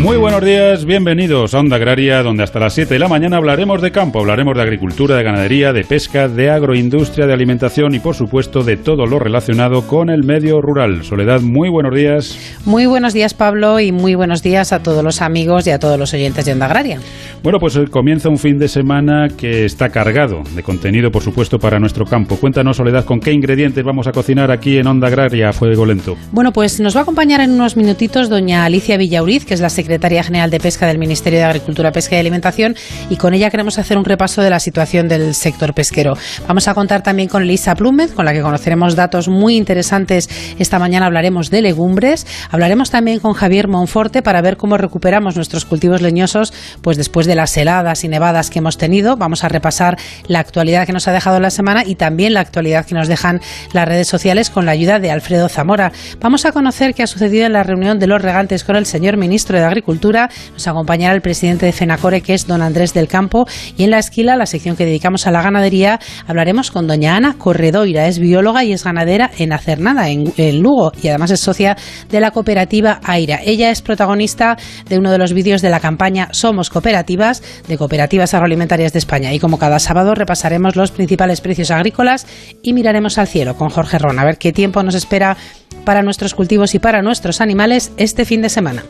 Muy buenos días, bienvenidos a Onda Agraria, donde hasta las 7 de la mañana hablaremos de campo, hablaremos de agricultura, de ganadería, de pesca, de agroindustria, de alimentación y por supuesto de todo lo relacionado con el medio rural. Soledad, muy buenos días. Muy buenos días Pablo y muy buenos días a todos los amigos y a todos los oyentes de Onda Agraria. Bueno, pues comienza un fin de semana que está cargado de contenido, por supuesto, para nuestro campo. Cuéntanos, Soledad, con qué ingredientes vamos a cocinar aquí en Onda Agraria a Fuego Lento. Bueno, pues nos va a acompañar en unos minutitos doña Alicia Villauriz, que es la secretaria secretaria general de Pesca del Ministerio de Agricultura, Pesca y Alimentación, y con ella queremos hacer un repaso de la situación del sector pesquero. Vamos a contar también con Elisa Plúmez, con la que conoceremos datos muy interesantes. Esta mañana hablaremos de legumbres. Hablaremos también con Javier Monforte para ver cómo recuperamos nuestros cultivos leñosos pues después de las heladas y nevadas que hemos tenido. Vamos a repasar la actualidad que nos ha dejado la semana y también la actualidad que nos dejan las redes sociales con la ayuda de Alfredo Zamora. Vamos a conocer qué ha sucedido en la reunión de los regantes con el señor ministro de Agricultura nos acompañará el presidente de FENACORE, que es don Andrés del Campo. Y en la esquila, la sección que dedicamos a la ganadería, hablaremos con doña Ana Corredoira. Es bióloga y es ganadera en Acernada, en, en Lugo, y además es socia de la cooperativa AIRA. Ella es protagonista de uno de los vídeos de la campaña Somos Cooperativas, de Cooperativas Agroalimentarias de España. Y como cada sábado repasaremos los principales precios agrícolas y miraremos al cielo con Jorge Ron a ver qué tiempo nos espera para nuestros cultivos y para nuestros animales este fin de semana.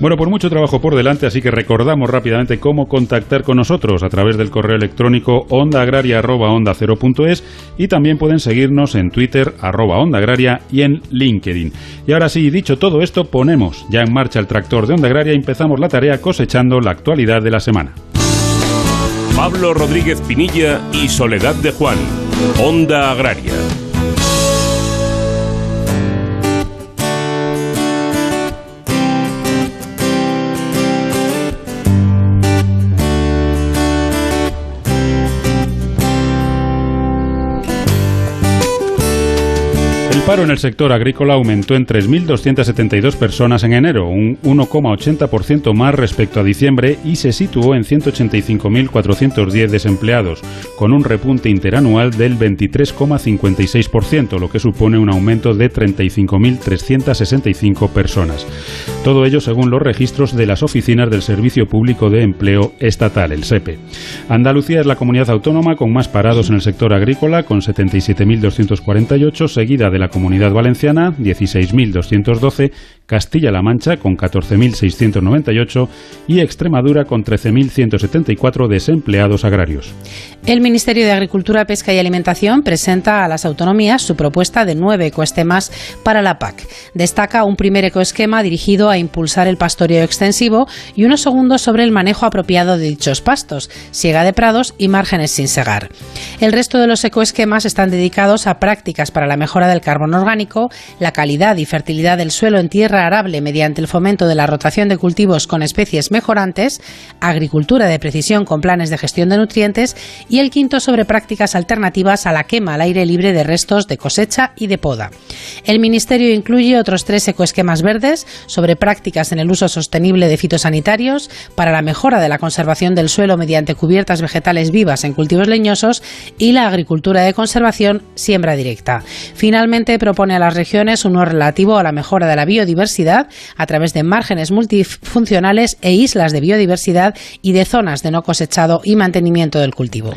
Bueno, por mucho trabajo por delante, así que recordamos rápidamente cómo contactar con nosotros a través del correo electrónico ondaagraria.onda0.es y también pueden seguirnos en Twitter arroba onda agraria y en LinkedIn. Y ahora sí, dicho todo esto, ponemos ya en marcha el tractor de Onda Agraria y empezamos la tarea cosechando la actualidad de la semana. Pablo Rodríguez Pinilla y Soledad de Juan, Onda Agraria. Paro en el sector agrícola aumentó en 3.272 personas en enero, un 1,80% más respecto a diciembre y se situó en 185.410 desempleados, con un repunte interanual del 23,56%, lo que supone un aumento de 35.365 personas. Todo ello según los registros de las oficinas del Servicio Público de Empleo Estatal, el SEPE. Andalucía es la comunidad autónoma con más parados en el sector agrícola, con 77.248, seguida de la Comunidad Valenciana 16.212, Castilla-La Mancha con 14.698 y Extremadura con 13.174 desempleados agrarios. El Ministerio de Agricultura, Pesca y Alimentación presenta a las autonomías su propuesta de nueve ecoesquemas para la PAC. Destaca un primer ecoesquema dirigido a impulsar el pastoreo extensivo y uno segundo sobre el manejo apropiado de dichos pastos, siega de prados y márgenes sin segar. El resto de los ecoesquemas están dedicados a prácticas para la mejora del carbono orgánico, la calidad y fertilidad del suelo en tierra arable mediante el fomento de la rotación de cultivos con especies mejorantes, agricultura de precisión con planes de gestión de nutrientes y el quinto sobre prácticas alternativas a la quema al aire libre de restos de cosecha y de poda. El Ministerio incluye otros tres ecoesquemas verdes sobre prácticas en el uso sostenible de fitosanitarios para la mejora de la conservación del suelo mediante cubiertas vegetales vivas en cultivos leñosos y la agricultura de conservación siembra directa. Finalmente, propone a las regiones uno relativo a la mejora de la biodiversidad a través de márgenes multifuncionales e islas de biodiversidad y de zonas de no cosechado y mantenimiento del cultivo.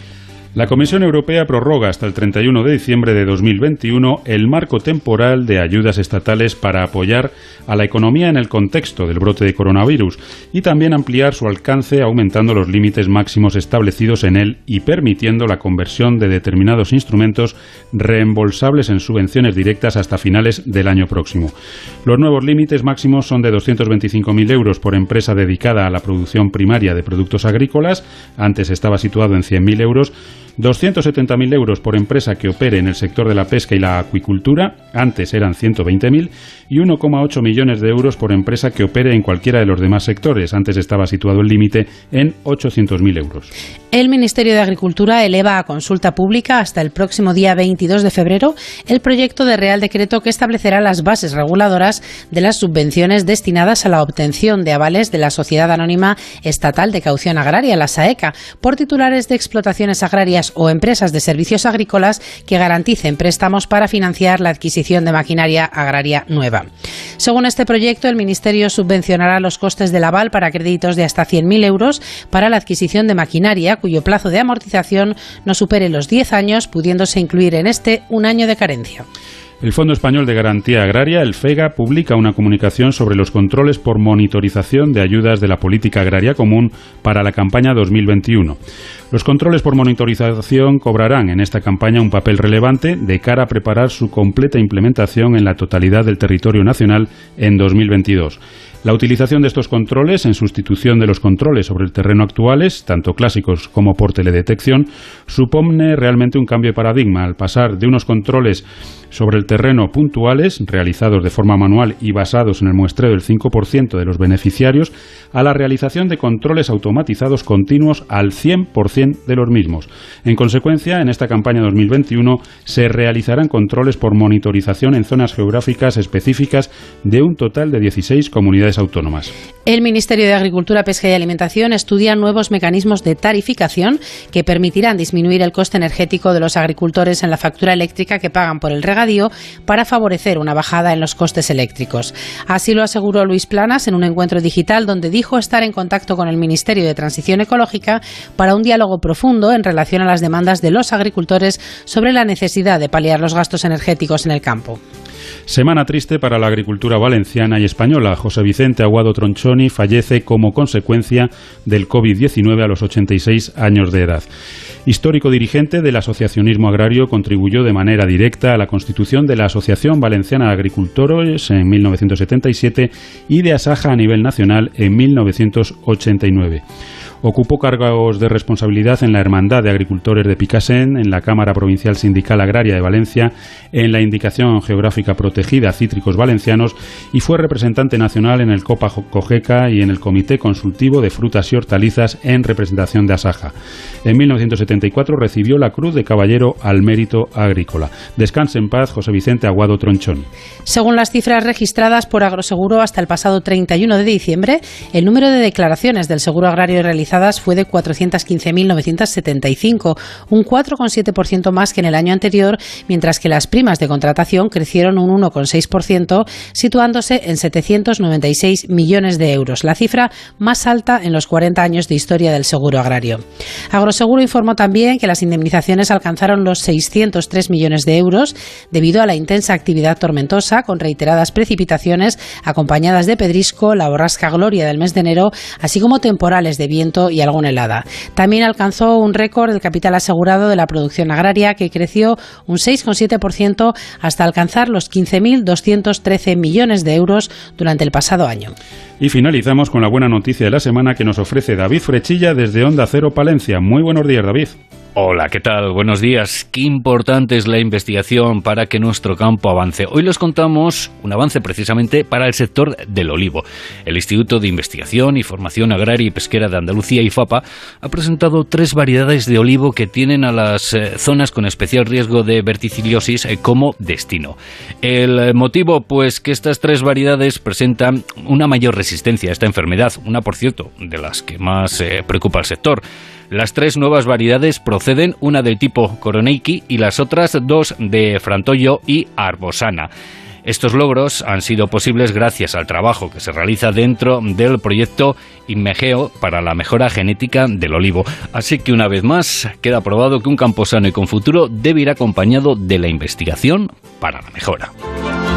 La Comisión Europea prorroga hasta el 31 de diciembre de 2021 el marco temporal de ayudas estatales para apoyar a la economía en el contexto del brote de coronavirus y también ampliar su alcance aumentando los límites máximos establecidos en él y permitiendo la conversión de determinados instrumentos reembolsables en subvenciones directas hasta finales del año próximo. Los nuevos límites máximos son de 225.000 euros por empresa dedicada a la producción primaria de productos agrícolas, antes estaba situado en 100.000 euros, 270.000 euros por empresa que opere en el sector de la pesca y la acuicultura, antes eran 120.000, y 1,8 millones de euros por empresa que opere en cualquiera de los demás sectores, antes estaba situado el límite en 800.000 euros. El Ministerio de Agricultura eleva a consulta pública hasta el próximo día 22 de febrero el proyecto de Real Decreto que establecerá las bases reguladoras de las subvenciones destinadas a la obtención de avales de la Sociedad Anónima Estatal de Caución Agraria, la SAECA, por titulares de explotaciones agrarias o empresas de servicios agrícolas que garanticen préstamos para financiar la adquisición de maquinaria agraria nueva. Según este proyecto, el Ministerio subvencionará los costes del aval para créditos de hasta 100.000 euros para la adquisición de maquinaria cuyo plazo de amortización no supere los 10 años, pudiéndose incluir en este un año de carencia. El Fondo Español de Garantía Agraria, el FEGA, publica una comunicación sobre los controles por monitorización de ayudas de la política agraria común para la campaña 2021. Los controles por monitorización cobrarán en esta campaña un papel relevante de cara a preparar su completa implementación en la totalidad del territorio nacional en 2022. La utilización de estos controles en sustitución de los controles sobre el terreno actuales, tanto clásicos como por teledetección, supone realmente un cambio de paradigma al pasar de unos controles sobre el terreno puntuales, realizados de forma manual y basados en el muestreo del 5% de los beneficiarios, a la realización de controles automatizados continuos al 100% de los mismos. En consecuencia, en esta campaña 2021 se realizarán controles por monitorización en zonas geográficas específicas de un total de 16 comunidades autónomas. El Ministerio de Agricultura, Pesca y Alimentación estudia nuevos mecanismos de tarificación que permitirán disminuir el coste energético de los agricultores en la factura eléctrica que pagan por el regadío para favorecer una bajada en los costes eléctricos. Así lo aseguró Luis Planas en un encuentro digital donde dijo estar en contacto con el Ministerio de Transición Ecológica para un diálogo profundo en relación a las demandas de los agricultores sobre la necesidad de paliar los gastos energéticos en el campo. Semana triste para la agricultura valenciana y española. José Vicente Aguado Tronchoni fallece como consecuencia del COVID-19 a los 86 años de edad. Histórico dirigente del asociacionismo agrario, contribuyó de manera directa a la constitución de la Asociación Valenciana de Agricultores en 1977 y de Asaja a nivel nacional en 1989. Ocupó cargos de responsabilidad en la Hermandad de Agricultores de Picasen, en la Cámara Provincial Sindical Agraria de Valencia, en la Indicación Geográfica Protegida Cítricos Valencianos y fue representante nacional en el Copa Cogeca y en el Comité Consultivo de Frutas y Hortalizas en representación de Asaja. En 1974 recibió la Cruz de Caballero al Mérito Agrícola. Descanse en paz José Vicente Aguado Tronchón. Según las cifras registradas por Agroseguro hasta el pasado 31 de diciembre, el número de declaraciones del seguro agrario realizadas fue de 415.975, un 4,7% más que en el año anterior, mientras que las primas de contratación crecieron un 1,6%, situándose en 796 millones de euros, la cifra más alta en los 40 años de historia del seguro agrario. Agroseguro informó también que las indemnizaciones alcanzaron los 603 millones de euros debido a la intensa actividad tormentosa con reiteradas precipitaciones acompañadas de pedrisco, la borrasca Gloria del mes de enero, así como temporales de viento y alguna helada. También alcanzó un récord del capital asegurado de la producción agraria que creció un 6,7% hasta alcanzar los 15.213 millones de euros durante el pasado año. Y finalizamos con la buena noticia de la semana que nos ofrece David Frechilla desde Onda Cero Palencia. Muy buenos días, David. Hola, ¿qué tal? Buenos días. Qué importante es la investigación para que nuestro campo avance. Hoy les contamos un avance precisamente para el sector del olivo. El Instituto de Investigación y Formación Agraria y Pesquera de Andalucía, IFAPA, ha presentado tres variedades de olivo que tienen a las eh, zonas con especial riesgo de verticiliosis eh, como destino. El motivo, pues, que estas tres variedades presentan una mayor resistencia a esta enfermedad, una, por cierto, de las que más eh, preocupa al sector. Las tres nuevas variedades proceden, una del tipo Coroneiki y las otras dos de Frantoyo y Arbosana. Estos logros han sido posibles gracias al trabajo que se realiza dentro del proyecto Inmegeo para la mejora genética del olivo. Así que una vez más queda probado que un campo sano y con futuro debe ir acompañado de la investigación para la mejora.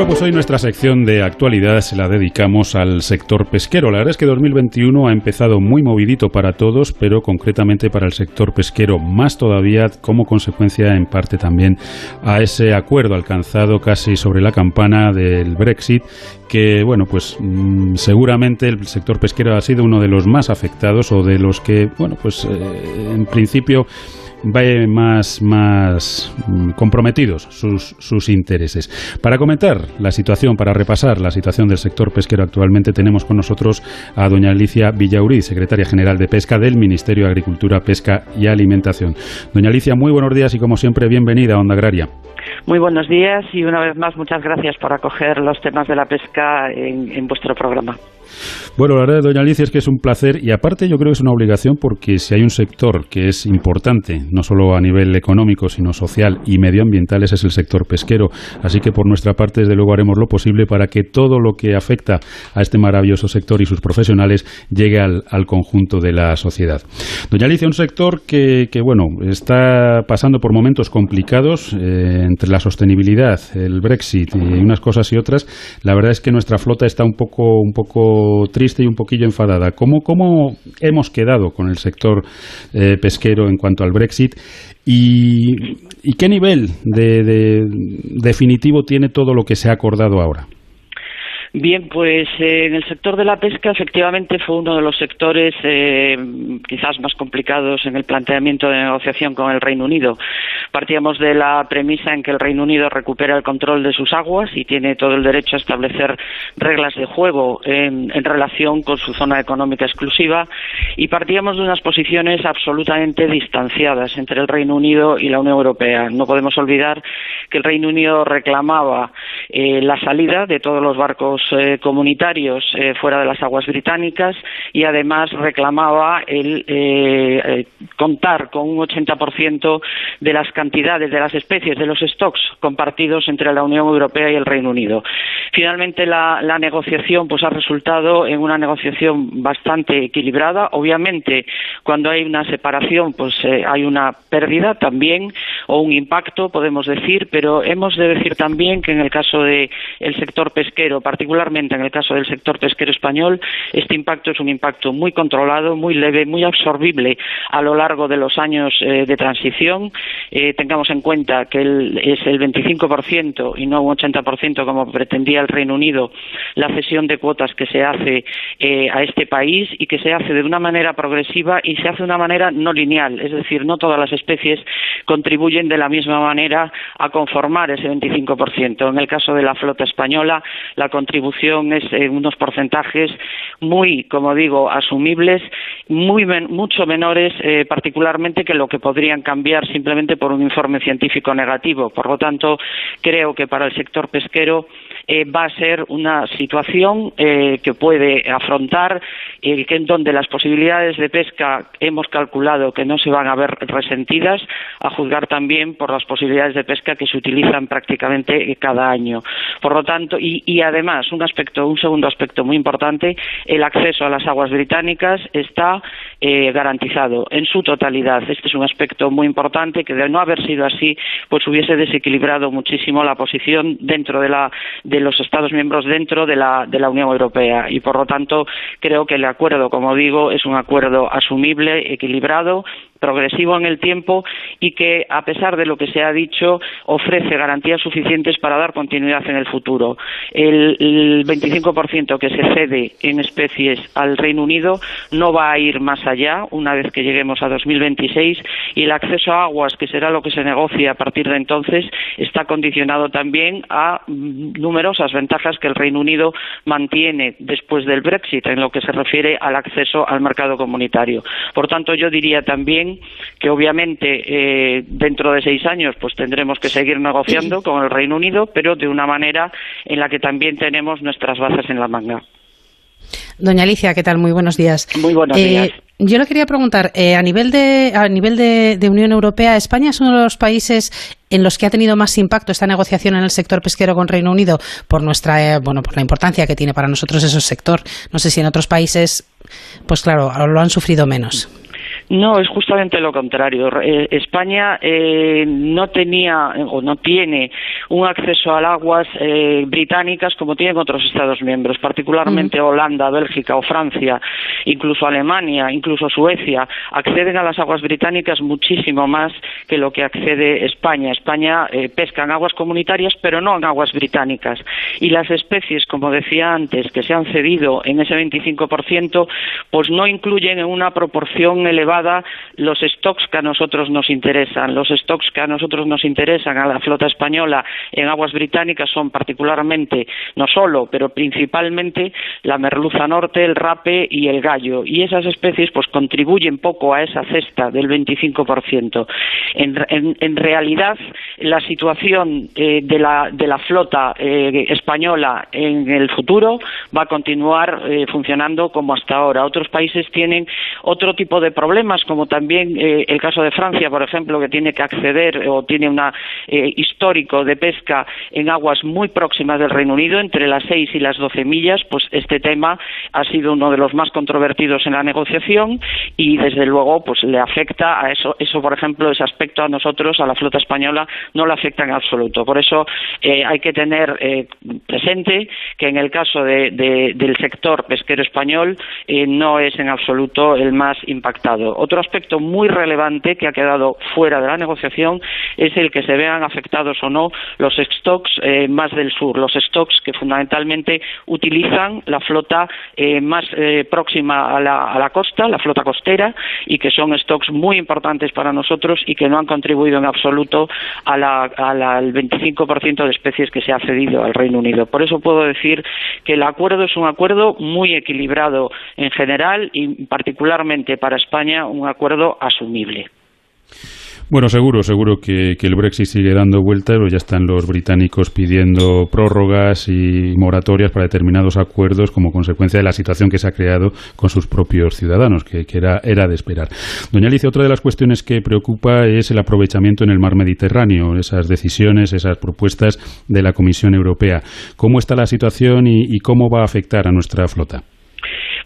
Bueno, pues hoy nuestra sección de actualidad se la dedicamos al sector pesquero. La verdad es que 2021 ha empezado muy movidito para todos, pero concretamente para el sector pesquero más todavía como consecuencia en parte también a ese acuerdo alcanzado casi sobre la campana del Brexit que bueno pues mm, seguramente el sector pesquero ha sido uno de los más afectados o de los que bueno pues eh, en principio va más, más mm, comprometidos sus, sus intereses. Para comentar la situación, para repasar la situación del sector pesquero actualmente, tenemos con nosotros a doña Alicia Villauri, secretaria general de Pesca del Ministerio de Agricultura, Pesca y Alimentación. Doña Alicia, muy buenos días y como siempre, bienvenida a Onda Agraria. Muy buenos días y una vez más muchas gracias por acoger los temas de la pesca en vuestro programa. Bueno, la verdad, doña Alicia, es que es un placer y aparte yo creo que es una obligación porque si hay un sector que es importante, no solo a nivel económico, sino social y medioambiental, es el sector pesquero. Así que por nuestra parte, desde luego, haremos lo posible para que todo lo que afecta a este maravilloso sector y sus profesionales llegue al, conjunto de la sociedad. Doña Alicia, un sector que, bueno, está pasando por momentos complicados eh, entre la sostenibilidad, el Brexit y unas cosas y otras. La verdad es que nuestra flota está un poco, un poco triste y un poquillo enfadada. ¿Cómo, cómo hemos quedado con el sector eh, pesquero en cuanto al Brexit? ¿Y, y qué nivel de definitivo tiene todo lo que se ha acordado ahora? Bien, pues eh, en el sector de la pesca efectivamente fue uno de los sectores eh, quizás más complicados en el planteamiento de negociación con el Reino Unido. Partíamos de la premisa en que el Reino Unido recupera el control de sus aguas y tiene todo el derecho a establecer reglas de juego en, relación con su zona económica exclusiva y partíamos de unas posiciones absolutamente distanciadas entre el Reino Unido y la Unión Europea. No podemos olvidar que el Reino Unido reclamaba eh, la salida de todos los barcos eh, comunitarios eh, fuera de las aguas británicas y además reclamaba el eh, contar con un 80% de las cantidades de las especies de los stocks compartidos entre la Unión Europea y el Reino Unido. Finalmente la, negociación pues ha resultado en una negociación bastante equilibrada. Obviamente cuando hay una separación pues hay una pérdida también o un impacto podemos decir, pero hemos de decir también que en el caso del sector pesquero, particularmente particularmente en el caso del sector pesquero español, este impacto es un impacto muy controlado, muy leve, muy absorbible a lo largo de los años eh, de transición. Eh, tengamos en cuenta que es el 25% y no un 80% como pretendía el Reino Unido la cesión de cuotas que se hace eh, a este país y que se hace de una manera progresiva y se hace de una manera no lineal, es decir, no todas las especies contribuyen de la misma manera a conformar ese 25%. En el caso de la flota española, la contribución es en unos porcentajes muy, como digo, asumibles, muy mucho menores, eh, particularmente que lo que podrían cambiar simplemente por un informe científico negativo. Por lo tanto, creo que para el sector pesquero eh, va a ser una situación eh, que puede afrontar que en donde las posibilidades de pesca hemos calculado que no se van a ver resentidas, a juzgar también por las posibilidades de pesca que se utilizan prácticamente cada año. Por lo tanto, y, y además un aspecto, un segundo aspecto muy importante, el acceso a las aguas británicas está eh, garantizado en su totalidad. Este es un aspecto muy importante que de no haber sido así, pues hubiese desequilibrado muchísimo la posición dentro de, la, de los Estados miembros dentro de la, de la Unión Europea y por lo tanto creo que el acuerdo, como digo, es un acuerdo asumible, equilibrado progresivo en el tiempo y que, a pesar de lo que se ha dicho, ofrece garantías suficientes para dar continuidad en el futuro. El, el 25% que se cede en especies al Reino Unido no va a ir más allá una vez que lleguemos a 2026 y el acceso a aguas, que será lo que se negocie a partir de entonces, está condicionado también a numerosas ventajas que el Reino Unido mantiene después del Brexit en lo que se refiere al acceso al mercado comunitario. Por tanto, yo diría también que obviamente eh, dentro de seis años pues tendremos que seguir negociando con el Reino Unido, pero de una manera en la que también tenemos nuestras bases en la manga. Doña Alicia, ¿qué tal? Muy buenos días. Muy buenos eh, días. Yo le quería preguntar, eh, a nivel, de, a nivel de, Unión Europea, ¿España es uno de los países en los que ha tenido más impacto esta negociación en el sector pesquero con Reino Unido por nuestra, bueno, por la importancia que tiene para nosotros ese sector? No sé si en otros países, pues claro, lo han sufrido menos. No, es justamente lo contrario. Eh, España eh, no tenía o no tiene un acceso al aguas eh, británicas como tienen otros Estados miembros, particularmente Holanda, Bélgica o Francia, incluso Alemania, incluso Suecia, acceden a las aguas británicas muchísimo más que lo que accede España. España pesca en aguas comunitarias, pero no en aguas británicas. Y las especies, como decía antes, que se han cedido en ese 25%, pues no incluyen en una proporción elevada los stocks que a nosotros nos interesan. Los stocks que a nosotros nos interesan a la flota española en aguas británicas son particularmente, no solo, pero principalmente la merluza norte, el rape y el gallo. Y esas especies pues contribuyen poco a esa cesta del 25%. En, en, realidad, la situación eh, de, la, de, la, flota eh, española en el futuro va a continuar eh, funcionando como hasta ahora. Otros países tienen otro tipo de problemas, como también eh, el caso de Francia, por ejemplo, que tiene que acceder o tiene un eh, histórico de pesca en aguas muy próximas del Reino Unido, entre las seis y las doce millas, pues este tema ha sido uno de los más controvertidos en la negociación y desde luego pues le afecta a eso, eso por ejemplo, ese aspecto a nosotros, a la flota española, no le afecta en absoluto. Por eso eh, hay que tener presente que en el caso del sector pesquero español no es en absoluto el más impactado. Otro aspecto muy relevante que ha quedado fuera de la negociación es el que se vean afectados o no los stocks eh, más del sur, los stocks que fundamentalmente utilizan la flota eh, más eh, próxima a la, costa, la flota costera, y que son stocks muy importantes para nosotros y que no han contribuido en absoluto al 25% de especies que se ha cedido al Reino Unido. Por eso puedo decir que el acuerdo es un acuerdo muy equilibrado en general y particularmente para España un acuerdo asumible. Bueno, seguro, seguro que, el Brexit sigue dando vueltas, pero ya están los británicos pidiendo prórrogas y moratorias para determinados acuerdos como consecuencia de la situación que se ha creado con sus propios ciudadanos, que, era, era de esperar. Doña Alicia, otra de las cuestiones que preocupa es el aprovechamiento en el mar Mediterráneo, esas decisiones, esas propuestas de la Comisión Europea. ¿Cómo está la situación y cómo va a afectar a nuestra flota?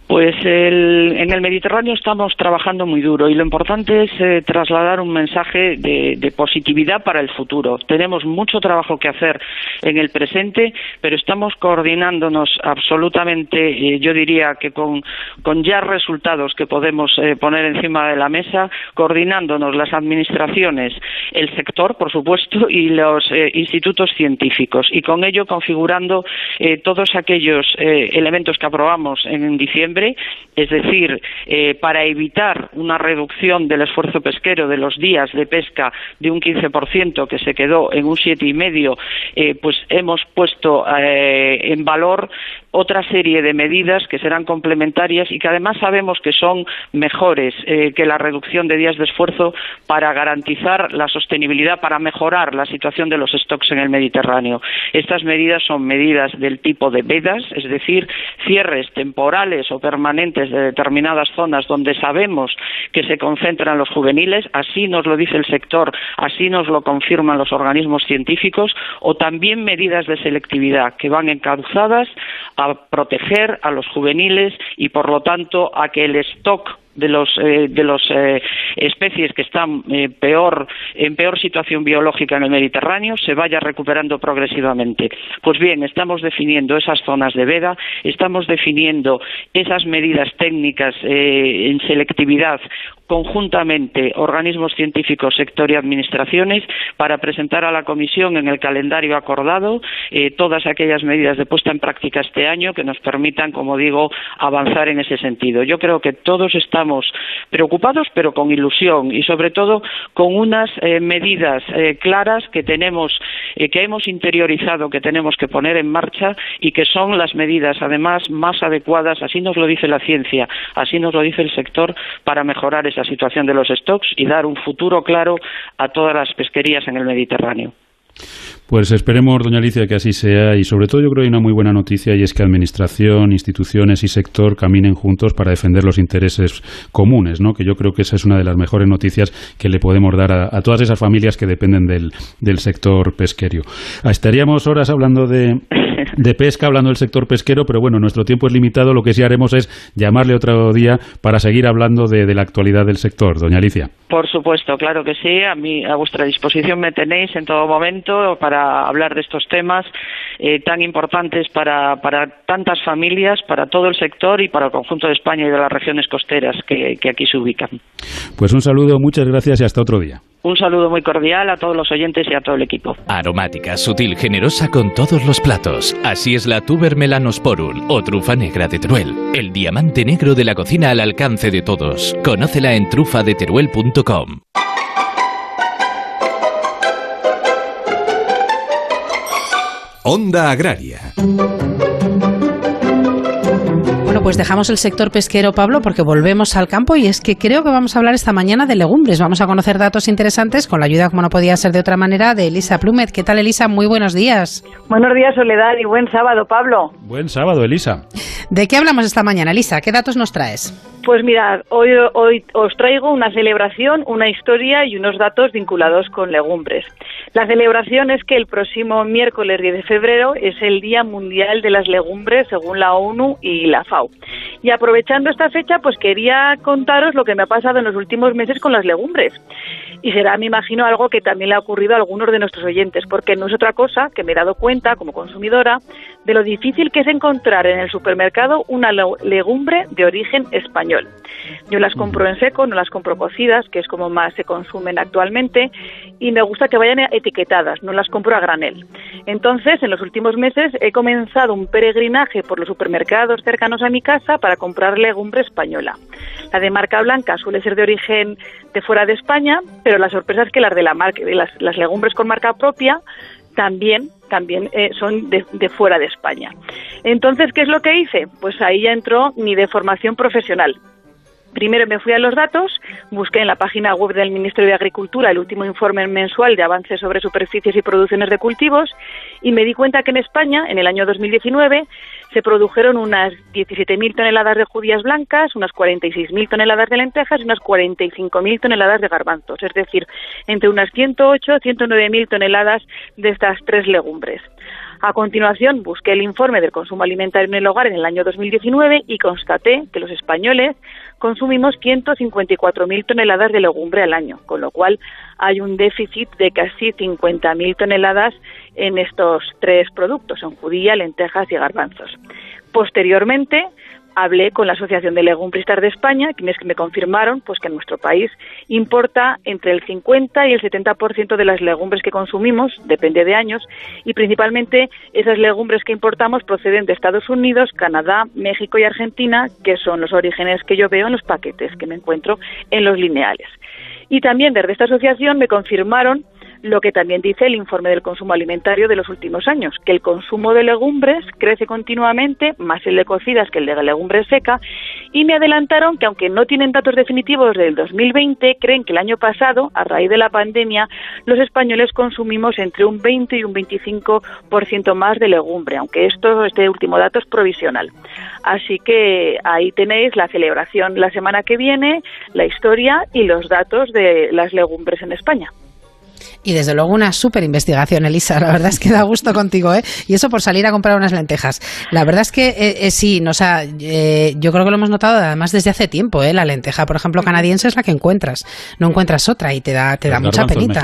Pues en el Mediterráneo estamos trabajando muy duro y lo importante es eh, trasladar un mensaje de, positividad para el futuro. Tenemos mucho trabajo que hacer en el presente, pero estamos coordinándonos absolutamente, eh, yo diría que con, ya resultados que podemos eh, poner encima de la mesa, coordinándonos las administraciones, el sector, por supuesto, y los institutos científicos y con ello configurando todos aquellos elementos que aprobamos en diciembre es decir, eh, para evitar una reducción del esfuerzo pesquero de los días de pesca de un 15% que se quedó en un 7,5%, eh, pues hemos puesto eh, en valor otra serie de medidas que serán complementarias y que además sabemos que son mejores eh, que la reducción de días de esfuerzo para garantizar la sostenibilidad, para mejorar la situación de los stocks en el Mediterráneo. Estas medidas son medidas del tipo de vedas, es decir, cierres temporales o permanentes de determinadas zonas donde sabemos que se concentran los juveniles, así nos lo dice el sector, así nos lo confirman los organismos científicos, o también medidas de selectividad que van encauzadas a proteger a los juveniles y, por lo tanto, a que el stock de los eh, de los eh, especies que están eh, peor en peor situación biológica en el Mediterráneo se vaya recuperando progresivamente. Pues bien, estamos definiendo esas zonas de veda, estamos definiendo esas medidas técnicas en selectividad conjuntamente organismos científicos, sector y administraciones para presentar a la Comisión en el calendario acordado todas aquellas medidas de puesta en práctica este año que nos permitan, como digo, avanzar en ese sentido. Yo creo que todos estamos preocupados, pero con ilusión y, sobre todo, con unas eh, medidas eh, claras que tenemos, eh, que hemos interiorizado, que tenemos que poner en marcha y que son las medidas, además, más adecuadas. Así nos lo dice la ciencia, así nos lo dice el sector para mejorar esa situación de los stocks y dar un futuro claro a todas las pesquerías en el Mediterráneo. Pues esperemos, doña Alicia, que así sea y sobre todo yo creo que hay una muy buena noticia y es que Administración, instituciones y sector caminen juntos para defender los intereses comunes, ¿no? que yo creo que esa es una de las mejores noticias que le podemos dar a, todas esas familias que dependen del, del sector pesquerio. Ah, estaríamos horas hablando de, de pesca, hablando del sector pesquero, pero bueno, nuestro tiempo es limitado. Lo que sí haremos es llamarle otro día para seguir hablando de, la actualidad del sector. Doña Alicia. Por supuesto, claro que sí. A, mí, a vuestra disposición me tenéis en todo momento para hablar de estos temas eh, tan importantes para, para tantas familias, para todo el sector y para el conjunto de España y de las regiones costeras que aquí se ubican. Pues un saludo, muchas gracias y hasta otro día. Un saludo muy cordial a todos los oyentes y a todo el equipo. Aromática, sutil, generosa con todos los platos. Así es la tuber melanosporum o trufa negra de Teruel. El diamante negro de la cocina al alcance de todos. Conócela en trufadeteruel.com. Onda Agraria pues dejamos el sector pesquero, Pablo, porque volvemos al campo y es que creo que vamos a hablar esta mañana de legumbres. Vamos a conocer datos interesantes con la ayuda, como no podía ser de otra manera, de Elisa Plumet. ¿Qué tal, Elisa? Muy buenos días. Buenos días, Soledad, y buen sábado, Pablo. Buen sábado, Elisa. ¿De qué hablamos esta mañana, Elisa? ¿Qué datos nos traes? Pues mirad, hoy, hoy os traigo una celebración, una historia y unos datos vinculados con legumbres. La celebración es que el próximo miércoles 10 de febrero es el Día Mundial de las Legumbres según la ONU y la FAO. Y aprovechando esta fecha, pues quería contaros lo que me ha pasado en los últimos meses con las legumbres. Y será, me imagino, algo que también le ha ocurrido a algunos de nuestros oyentes, porque no es otra cosa que me he dado cuenta, como consumidora, de lo difícil que es encontrar en el supermercado una legumbre de origen español. Yo las compro en seco, no las compro cocidas, que es como más se consumen actualmente, y me gusta que vayan etiquetadas, no las compro a granel. Entonces, en los últimos meses he comenzado un peregrinaje por los supermercados cercanos a mi casa para comprar legumbre española. La de marca blanca suele ser de origen de fuera de España, pero la sorpresa es que las de la marca, las, las legumbres con marca propia también también eh, son de, de, fuera de España. Entonces, ¿qué es lo que hice? Pues ahí ya entró mi deformación profesional. Primero me fui a los datos, busqué en la página web del Ministerio de Agricultura el último informe mensual de avance sobre superficies y producciones de cultivos y me di cuenta que en España, en el año 2019, se produjeron unas 17.000 toneladas de judías blancas, unas 46.000 toneladas de lentejas y unas 45.000 toneladas de garbanzos, es decir, entre unas 108 y 109.000 toneladas de estas tres legumbres. A continuación, busqué el informe del consumo alimentario en el hogar en el año 2019 y constaté que los españoles consumimos 154.000 toneladas de legumbre al año, con lo cual hay un déficit de casi 50.000 toneladas en estos tres productos, en judía, lentejas y garbanzos. Posteriormente, hablé con la Asociación de Legumbristas de España, quienes me confirmaron pues que nuestro país importa entre el 50 y el 70% de las legumbres que consumimos, depende de años, y principalmente esas legumbres que importamos proceden de Estados Unidos, Canadá, México y Argentina, que son los orígenes que yo veo en los paquetes que me encuentro en los lineales. Y también desde esta asociación me confirmaron lo que también dice el informe del consumo alimentario de los últimos años, que el consumo de legumbres crece continuamente, más el de cocidas que el de legumbre seca, y me adelantaron que aunque no tienen datos definitivos del 2020, creen que el año pasado, a raíz de la pandemia, los españoles consumimos entre un 20 y un 25% más de legumbre, aunque esto, este último dato es provisional. Así que ahí tenéis la celebración la semana que viene, la historia y los datos de las legumbres en España. Y desde luego una súper investigación, Elisa. La verdad es que da gusto contigo, ¿eh? Y eso por salir a comprar unas lentejas. La verdad es que eh, eh, sí, no, o sea, eh, yo creo que lo hemos notado además desde hace tiempo, ¿eh? La lenteja, por ejemplo, canadiense es la que encuentras. No encuentras otra y te da, te da mucha penita.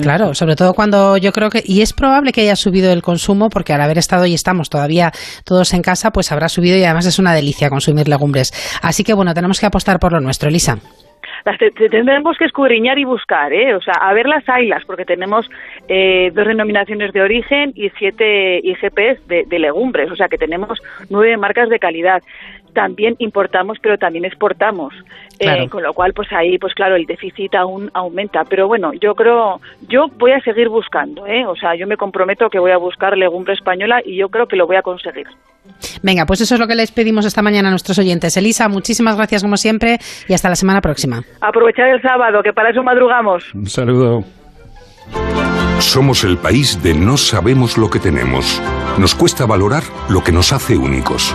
Claro, sobre todo cuando yo creo que. Y es probable que haya subido el consumo porque al haber estado y estamos todavía todos en casa, pues habrá subido y además es una delicia consumir legumbres. Así que bueno, tenemos que apostar por lo nuestro, Elisa las tendremos que escudriñar y buscar, ¿eh? O sea, a ver las ailas, porque tenemos eh, dos denominaciones de origen y siete IGPs de, de legumbres, o sea que tenemos nueve marcas de calidad también importamos, pero también exportamos. Eh, con lo cual, pues ahí, pues claro, el déficit aún aumenta. Pero bueno, yo creo, yo voy a seguir buscando, ¿eh? O sea, yo me comprometo que voy a buscar legumbre española y yo creo que lo voy a conseguir. Venga, pues eso es lo que les pedimos esta mañana a nuestros oyentes. Elisa, muchísimas gracias como siempre y hasta la semana próxima. Aprovechar el sábado, que para eso madrugamos. Un saludo. Somos el país de no sabemos lo que tenemos. Nos cuesta valorar lo que nos hace únicos.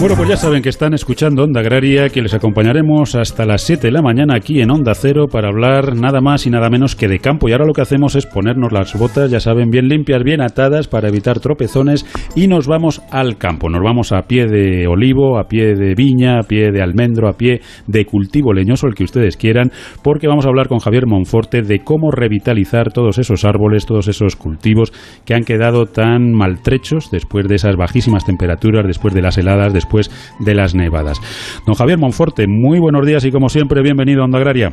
Bueno, pues ya saben que están escuchando Onda Agraria, que les acompañaremos hasta las 7 de la mañana aquí en Onda Cero para hablar nada más y nada menos que de campo. Y ahora lo que hacemos es ponernos las botas, ya saben, bien limpias, bien atadas para evitar tropezones y nos vamos al campo. Nos vamos a pie de olivo, a pie de viña, a pie de almendro, a pie de cultivo leñoso, el que ustedes quieran, porque vamos a hablar con Javier Monforte de cómo revitalizar todos esos árboles, todos esos cultivos que han quedado tan maltrechos después de esas bajísimas temperaturas, después de las heladas, después de las nevadas. Don Javier Monforte, muy buenos días y como siempre, bienvenido a Onda Agraria.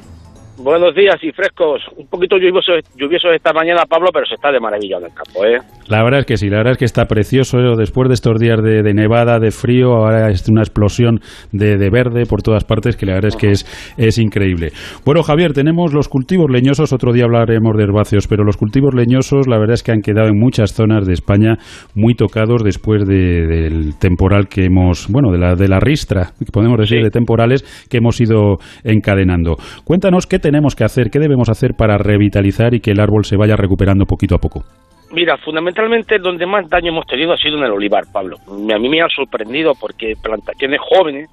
Buenos días y frescos. Un poquito lluviosos, lluviosos esta mañana, Pablo, pero se está de maravilla en el campo, ¿eh? La verdad es que sí, la verdad es que está precioso. Después de estos días de, nevada, de frío, ahora es una explosión de, verde por todas partes que la verdad es que es, es increíble. Bueno, Javier, tenemos los cultivos leñosos. Otro día hablaremos de herbáceos, pero los cultivos leñosos, la verdad es que han quedado en muchas zonas de España muy tocados después del temporal que hemos, bueno, de la, de la ristra, podemos decir, de temporales que hemos ido encadenando. Cuéntanos qué tenemos que hacer, qué debemos hacer para revitalizar y que el árbol se vaya recuperando poquito a poco? Mira, fundamentalmente donde más daño hemos tenido ha sido en el olivar, Pablo. A mí me ha sorprendido porque plantaciones jóvenes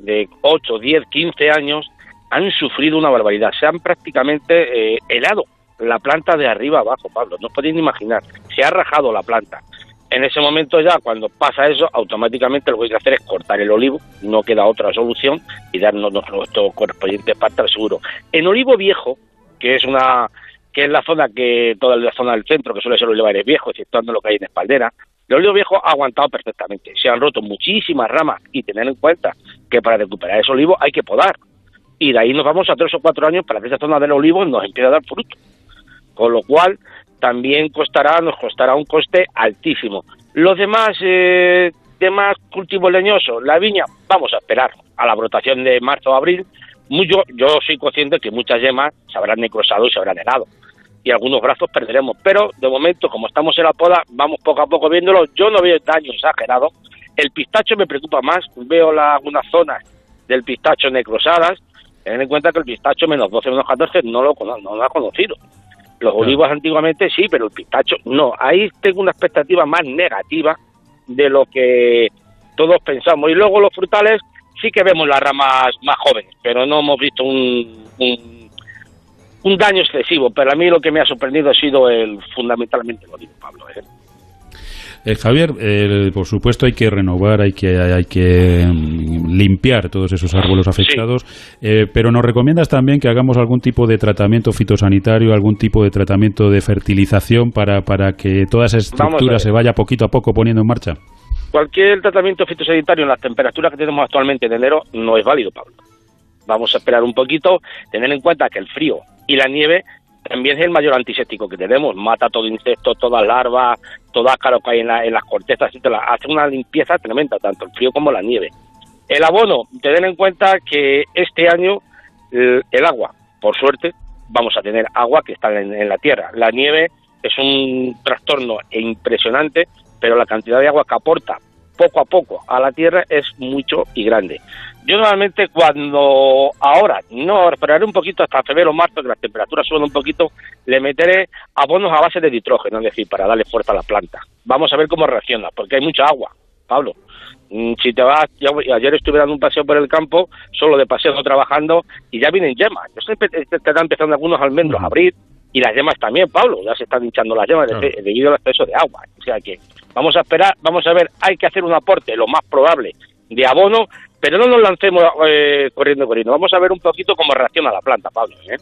de 8, 10, 15 años han sufrido una barbaridad. Se han prácticamente eh, helado la planta de arriba abajo, Pablo. No os podéis imaginar. Se ha rajado la planta. En ese momento ya, cuando pasa eso, automáticamente lo que hay que hacer es cortar el olivo, no queda otra solución, y darnos nuestro correspondiente parte al seguro. En olivo viejo, que es una que es la zona que toda la zona del centro, que suele ser olivares viejos, exceptuando lo que hay en espaldera, el olivo viejo ha aguantado perfectamente. Se han roto muchísimas ramas y tener en cuenta que para recuperar ese olivo hay que podar. Y de ahí nos vamos a tres o cuatro años para que esa zona del olivo nos empiece a dar fruto. Con lo cual, también costará, nos costará un coste altísimo. Los demás, eh, demás cultivos leñosos, la viña, vamos a esperar a la brotación de marzo o abril. Yo, yo soy consciente que muchas yemas se habrán necrosado y se habrán helado. Y algunos brazos perderemos. Pero de momento, como estamos en la poda, vamos poco a poco viéndolo. Yo no veo daño exagerado. El pistacho me preocupa más. Veo la, algunas zonas del pistacho necrosadas. Ten en cuenta que el pistacho menos 12, menos 14 no lo, no lo ha conocido. Los olivos antiguamente sí, pero el pistacho no. Ahí tengo una expectativa más negativa de lo que todos pensamos. Y luego los frutales sí que vemos las ramas más jóvenes, pero no hemos visto un, un, daño excesivo. Pero a mí lo que me ha sorprendido ha sido el fundamentalmente el olivo, Pablo. ¿eh? Eh, Javier, por supuesto hay que renovar, hay que, hay que mm, limpiar todos esos árboles afectados, eh, pero nos recomiendas también que hagamos algún tipo de tratamiento fitosanitario, algún tipo de tratamiento de fertilización para, para que toda esa estructura se vaya poquito a poco poniendo en marcha. Cualquier tratamiento fitosanitario en las temperaturas que tenemos actualmente en enero no es válido, Pablo. Vamos a esperar un poquito, tener en cuenta que el frío y la nieve también es el mayor antiséptico que tenemos. Mata todo insecto, toda larva, todo ácaro que hay en, las cortezas, hace una limpieza tremenda, tanto el frío como la nieve. El abono, tener en cuenta que este año el, agua, por suerte, vamos a tener agua que está en, la tierra. La nieve es un trastorno impresionante, pero la cantidad de agua que aporta poco a poco a la tierra es mucho y grande. Yo normalmente cuando ahora, no, esperaré un poquito hasta febrero o marzo, que las temperaturas suban un poquito, le meteré abonos a base de nitrógeno, es decir, para darle fuerza a la planta. Vamos a ver cómo reacciona, porque hay mucha agua, Pablo. Mm, si te vas, ayer estuve dando un paseo por el campo, solo de paseo trabajando, y ya vienen yemas. Yo sé que te están empezando algunos almendros a abrir, y las yemas también, Pablo, ya se están hinchando las yemas debido al exceso de agua. O sea que vamos a esperar, vamos a ver, hay que hacer un aporte, lo más probable, de abono pero no nos lancemos eh, corriendo, corriendo. Vamos a ver un poquito cómo reacciona la planta, Pablo. ¿eh?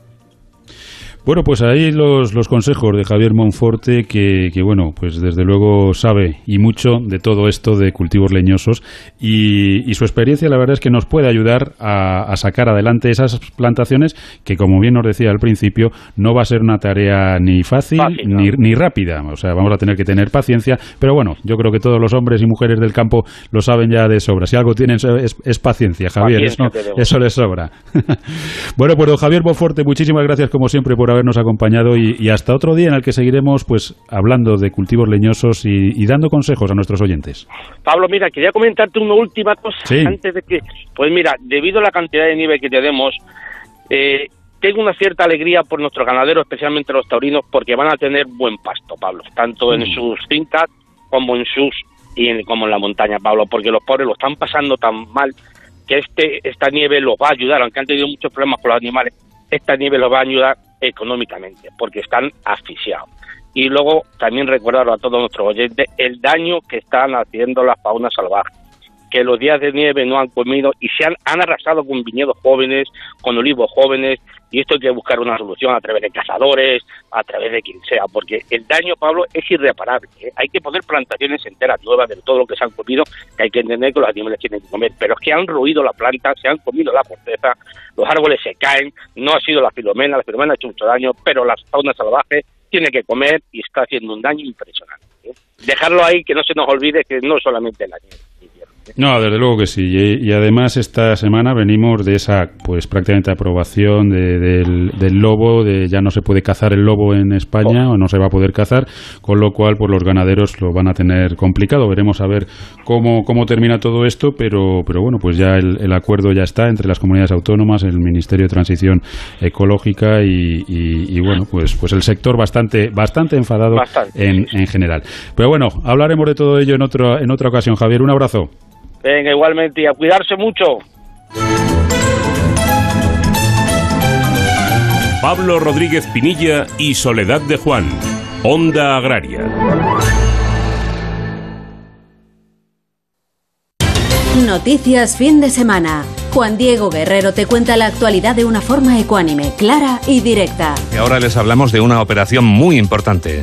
Bueno, pues ahí los, los consejos de Javier Monforte, que, que, bueno, pues desde luego sabe y mucho de todo esto de cultivos leñosos y, y su experiencia la verdad es que nos puede ayudar a, a, sacar adelante esas plantaciones que, como bien nos decía al principio, no va a ser una tarea ni fácil, ni, ni rápida. O sea, vamos a tener que tener paciencia, pero bueno, yo creo que todos los hombres y mujeres del campo lo saben ya de sobra. Si algo tienen es, es paciencia, Javier, eso, eso les sobra. bueno, pues don Javier Monforte, muchísimas gracias como siempre por habernos acompañado y, hasta otro día en el que seguiremos pues hablando de cultivos leñosos y, dando consejos a nuestros oyentes. Pablo, mira, quería comentarte una última cosa antes de que, pues mira, debido a la cantidad de nieve que tenemos, eh, tengo una cierta alegría por nuestros ganaderos, especialmente los taurinos, porque van a tener buen pasto, Pablo, tanto en mm. sus fincas como en sus y como en la montaña, Pablo, porque los pobres lo están pasando tan mal que este esta nieve los va a ayudar, aunque han tenido muchos problemas con los animales, esta nieve los va a ayudar económicamente, porque están asfixiados. Y luego también recordarlo a todos nuestros oyentes el daño que están haciendo las faunas salvajes que los días de nieve no han comido y se han, han arrasado con viñedos jóvenes, con olivos jóvenes, y esto hay que buscar una solución a través de cazadores, a través de quien sea, porque el daño, Pablo, es irreparable. ¿eh? Hay que poner plantaciones enteras nuevas de todo lo que se han comido, que hay que entender que los animales tienen que comer, pero es que han ruido la planta, se han comido la corteza, los árboles se caen, no ha sido la filomena, la filomena ha hecho mucho daño, pero la fauna salvaje tiene que comer y está haciendo un daño impresionante. ¿eh? Dejarlo ahí, que no se nos olvide que no solamente la nieve. No, desde luego que sí. Y, además esta semana venimos de esa, pues prácticamente aprobación del, lobo, de ya no se puede cazar el lobo en España oh. o no se va a poder cazar, con lo cual pues los ganaderos lo van a tener complicado. Veremos a ver cómo, cómo termina todo esto, pero, pero bueno, pues ya el, acuerdo ya está entre las comunidades autónomas, el Ministerio de Transición Ecológica y, bueno, pues, pues el sector bastante, bastante enfadado En, en general. Pero bueno, hablaremos de todo ello en, otro, en otra ocasión. Javier, un abrazo. Venga, igualmente, y a cuidarse mucho. Pablo Rodríguez Pinilla y Soledad de Juan, Onda Agraria. Noticias fin de semana. Juan Diego Guerrero te cuenta la actualidad de una forma ecuánime, clara y directa. Y ahora les hablamos de una operación muy importante.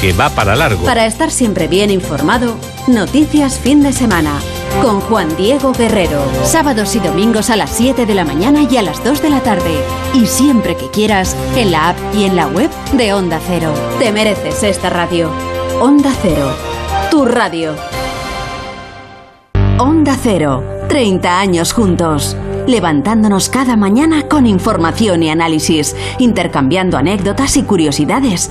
que va para largo. Para estar siempre bien informado, Noticias Fin de Semana con Juan Diego Guerrero. Sábados y domingos a las 7 de la mañana y a las 2 de la tarde. Y siempre que quieras, en la app y en la web de Onda Cero. Te mereces esta radio. Onda Cero, tu radio. Onda Cero, 30 años juntos levantándonos cada mañana con información y análisis, intercambiando anécdotas y curiosidades,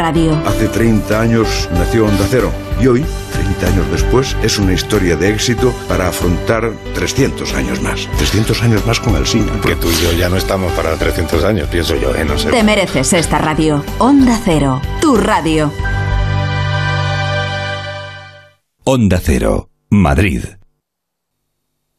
radio. Hace 30 años nació Onda Cero y hoy, 30 años después, es una historia de éxito para afrontar 300 años más. 300 años más con el cine. Que tú y yo ya no estamos para 300 años, pienso yo, ¿eh? No sé. Te mereces esta radio. Onda Cero, tu radio. Onda Cero, Madrid.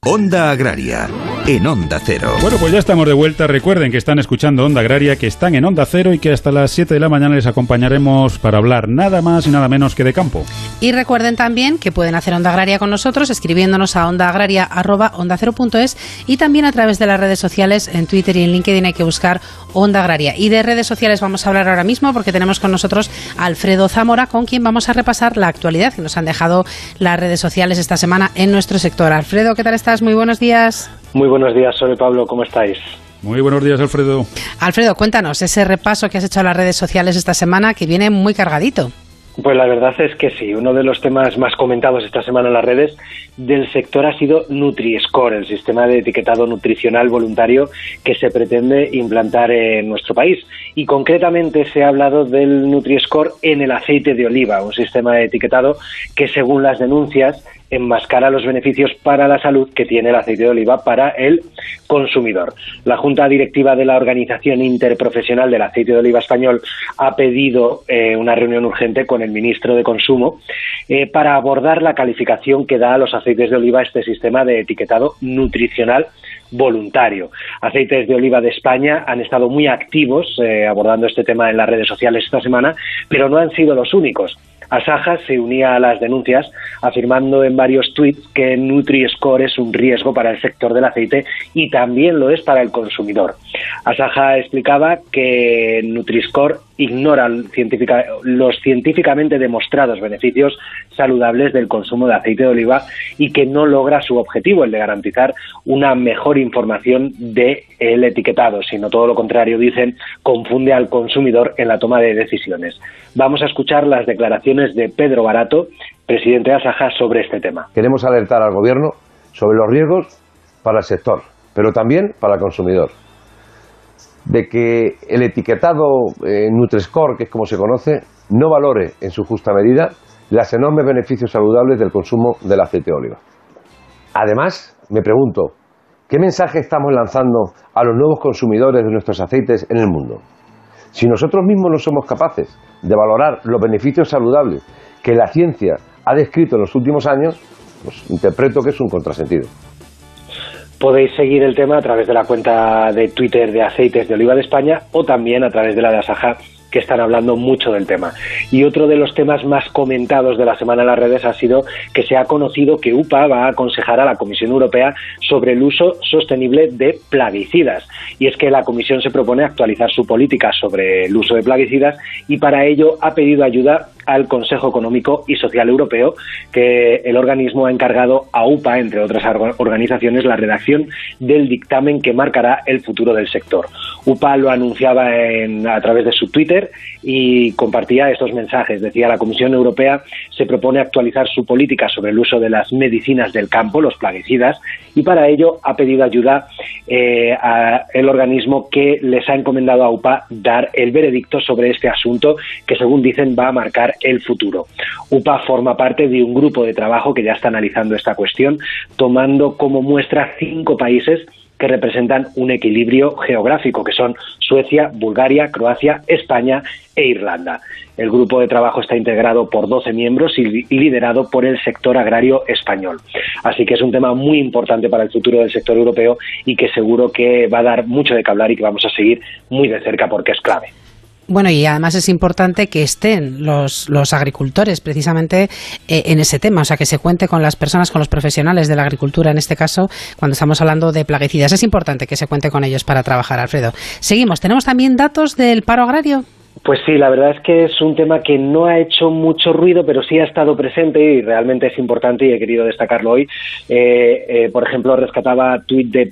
Onda Agraria en Onda Cero. Bueno, pues ya estamos de vuelta. Recuerden que están escuchando Onda Agraria, que están en Onda Cero y que hasta las 7 de la mañana les acompañaremos para hablar nada más y nada menos que de campo. Y recuerden también que pueden hacer Onda Agraria con nosotros escribiéndonos a ondaagraria.es y también a través de las redes sociales en Twitter y en LinkedIn hay que buscar Onda Agraria. Y de redes sociales vamos a hablar ahora mismo porque tenemos con nosotros a Alfredo Zamora con quien vamos a repasar la actualidad que nos han dejado las redes sociales esta semana en nuestro sector. Alfredo, ¿qué tal estás? Muy buenos días. Muy buenos días, Sole Pablo, ¿cómo estáis? Muy buenos días, Alfredo. Alfredo, cuéntanos ese repaso que has hecho a las redes sociales esta semana que viene muy cargadito. Pues la verdad es que sí, uno de los temas más comentados esta semana en las redes del sector ha sido NutriScore, el sistema de etiquetado nutricional voluntario que se pretende implantar en nuestro país. Y concretamente se ha hablado del NutriScore en el aceite de oliva, un sistema de etiquetado que según las denuncias enmascara los beneficios para la salud que tiene el aceite de oliva para el consumidor. La Junta Directiva de la Organización Interprofesional del Aceite de Oliva Español ha pedido eh, una reunión urgente con el ministro de Consumo eh, para abordar la calificación que da a los aceites de oliva este sistema de etiquetado nutricional voluntario. Aceites de oliva de España han estado muy activos eh, abordando este tema en las redes sociales esta semana, pero no han sido los únicos. Asaja se unía a las denuncias afirmando en varios tweets que Nutri-Score es un riesgo para el sector del aceite y también lo es para el consumidor. Asaja explicaba que Nutri-Score ignora los científicamente demostrados beneficios saludables del consumo de aceite de oliva y que no logra su objetivo, el de garantizar una mejor información del etiquetado, sino todo lo contrario, dicen, confunde al consumidor en la toma de decisiones. Vamos a escuchar las declaraciones de Pedro Barato, presidente de Asaja, sobre este tema. Queremos alertar al Gobierno sobre los riesgos para el sector, pero también para el consumidor de que el etiquetado eh, Nutrescore, que es como se conoce, no valore en su justa medida los enormes beneficios saludables del consumo del aceite de oliva. Además, me pregunto, ¿qué mensaje estamos lanzando a los nuevos consumidores de nuestros aceites en el mundo? Si nosotros mismos no somos capaces de valorar los beneficios saludables que la ciencia ha descrito en los últimos años, pues interpreto que es un contrasentido. Podéis seguir el tema a través de la cuenta de Twitter de Aceites de Oliva de España o también a través de la de Asaja que están hablando mucho del tema. Y otro de los temas más comentados de la semana en las redes ha sido que se ha conocido que UPA va a aconsejar a la Comisión Europea sobre el uso sostenible de plaguicidas. Y es que la Comisión se propone actualizar su política sobre el uso de plaguicidas y para ello ha pedido ayuda al Consejo Económico y Social Europeo, que el organismo ha encargado a UPA, entre otras organizaciones, la redacción del dictamen que marcará el futuro del sector. UPA lo anunciaba a través de su Twitter y compartía estos mensajes. Decía, la Comisión Europea se propone actualizar su política sobre el uso de las medicinas del campo, los plaguicidas, y para ello ha pedido ayuda eh, al organismo que les ha encomendado a UPA dar el veredicto sobre este asunto que, según dicen, va a marcar el futuro. UPA forma parte de un grupo de trabajo que ya está analizando esta cuestión, tomando como muestra cinco países que representan un equilibrio geográfico, que son Suecia, Bulgaria, Croacia, España e Irlanda. El grupo de trabajo está integrado por 12 miembros y liderado por el sector agrario español. Así que es un tema muy importante para el futuro del sector europeo y que seguro que va a dar mucho de qué hablar y que vamos a seguir muy de cerca porque es clave. Bueno, y además es importante que estén los, los agricultores precisamente eh, en ese tema, o sea, que se cuente con las personas, con los profesionales de la agricultura, en este caso, cuando estamos hablando de plaguicidas. Es importante que se cuente con ellos para trabajar, Alfredo. Seguimos. ¿Tenemos también datos del paro agrario? Pues sí, la verdad es que es un tema que no ha hecho mucho ruido, pero sí ha estado presente y realmente es importante y he querido destacarlo hoy. Eh, eh, por ejemplo, rescataba